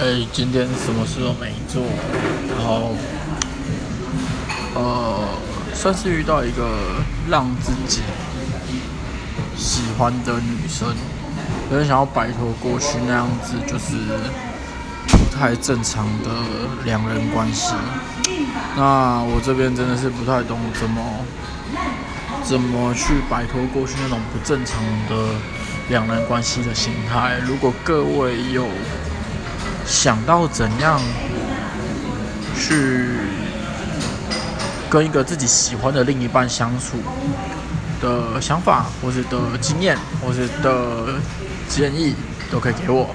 哎，今天什么事都没做，然后，呃，算是遇到一个让自己喜欢的女生，有点想要摆脱过去那样子，就是不太正常的两人关系。那我这边真的是不太懂怎么怎么去摆脱过去那种不正常的两人关系的心态。如果各位有想到怎样去跟一个自己喜欢的另一半相处的想法，或者的经验，或者的建议，都可以给我。